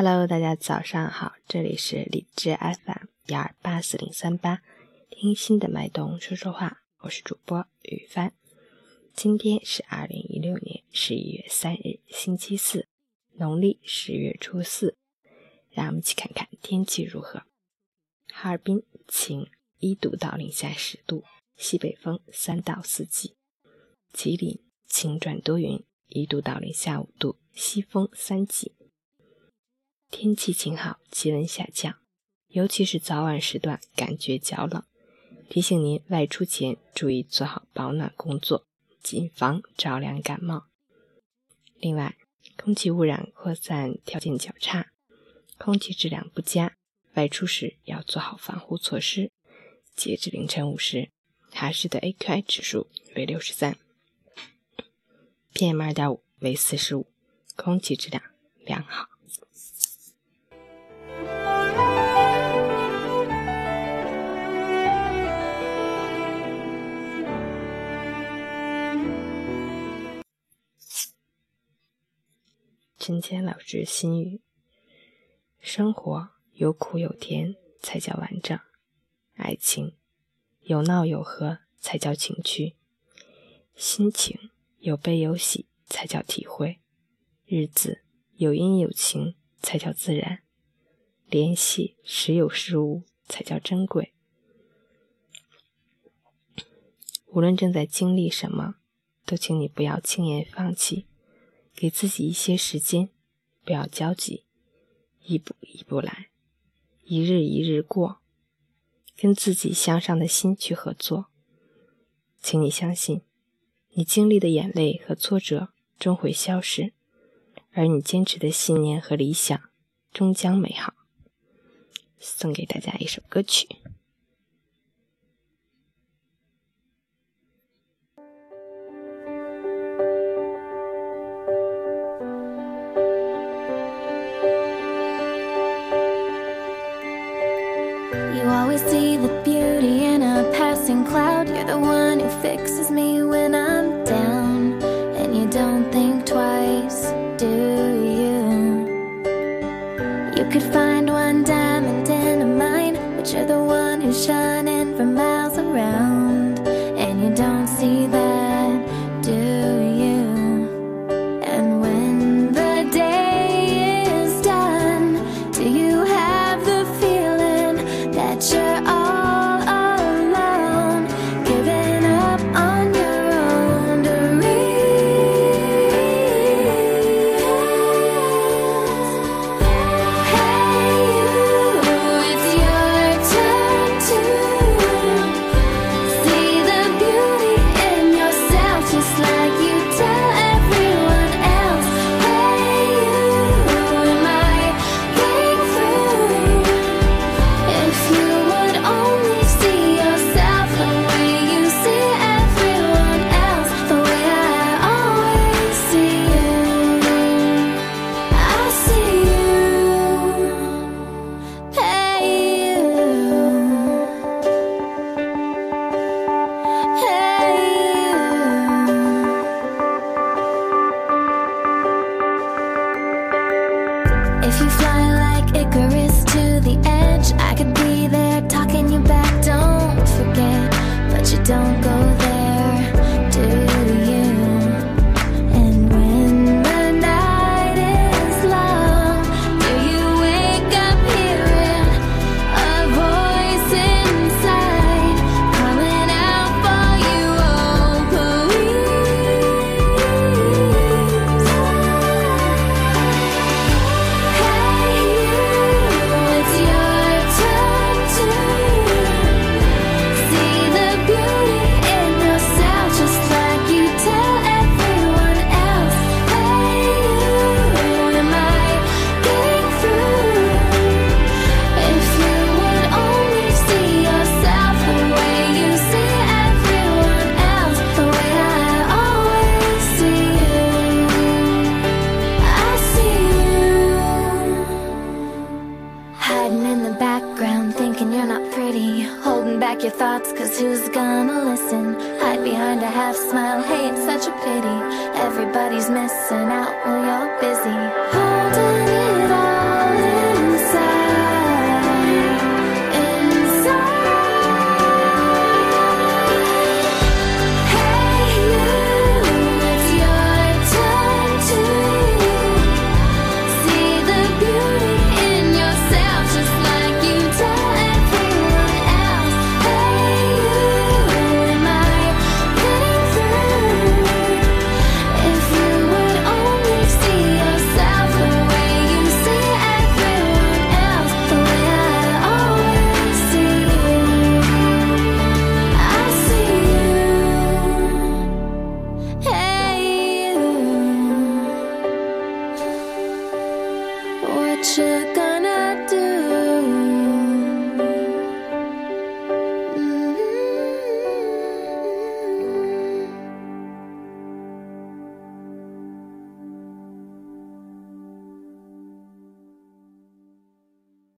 Hello，大家早上好，这里是理智 FM 幺二八四零三八，听心的脉动说说话，我是主播雨帆。今天是二零一六年十一月三日，星期四，农历十月初四。让我们一起看看天气如何。哈尔滨晴，一度到零下十度，西北风三到四级。吉林晴转多云，一度到零下五度，西风三级。天气晴好，气温下降，尤其是早晚时段感觉较冷，提醒您外出前注意做好保暖工作，谨防着凉感冒。另外，空气污染扩散条件较差，空气质量不佳，外出时要做好防护措施。截至凌晨五时，哈市的 AQI 指数为六十三，PM 二点五为四十五，空气质量良好。陈谦老师心语：生活有苦有甜才叫完整，爱情有闹有和才叫情趣，心情有悲有喜才叫体会，日子有阴有晴才叫自然，联系时有时无才叫珍贵。无论正在经历什么，都请你不要轻言放弃。给自己一些时间，不要焦急，一步一步来，一日一日过，跟自己向上的心去合作。请你相信，你经历的眼泪和挫折终会消失，而你坚持的信念和理想终将美好。送给大家一首歌曲。See the beauty in a passing cloud. You're the one who fixes me when I'm down. And you don't think twice, do you? You could find one diamond in a mine, but you're the one who shining Icarus to the edge, I could be who's gonna listen? Hide behind a half smile, hey, it's such a pity. Everybody's missing out, while well,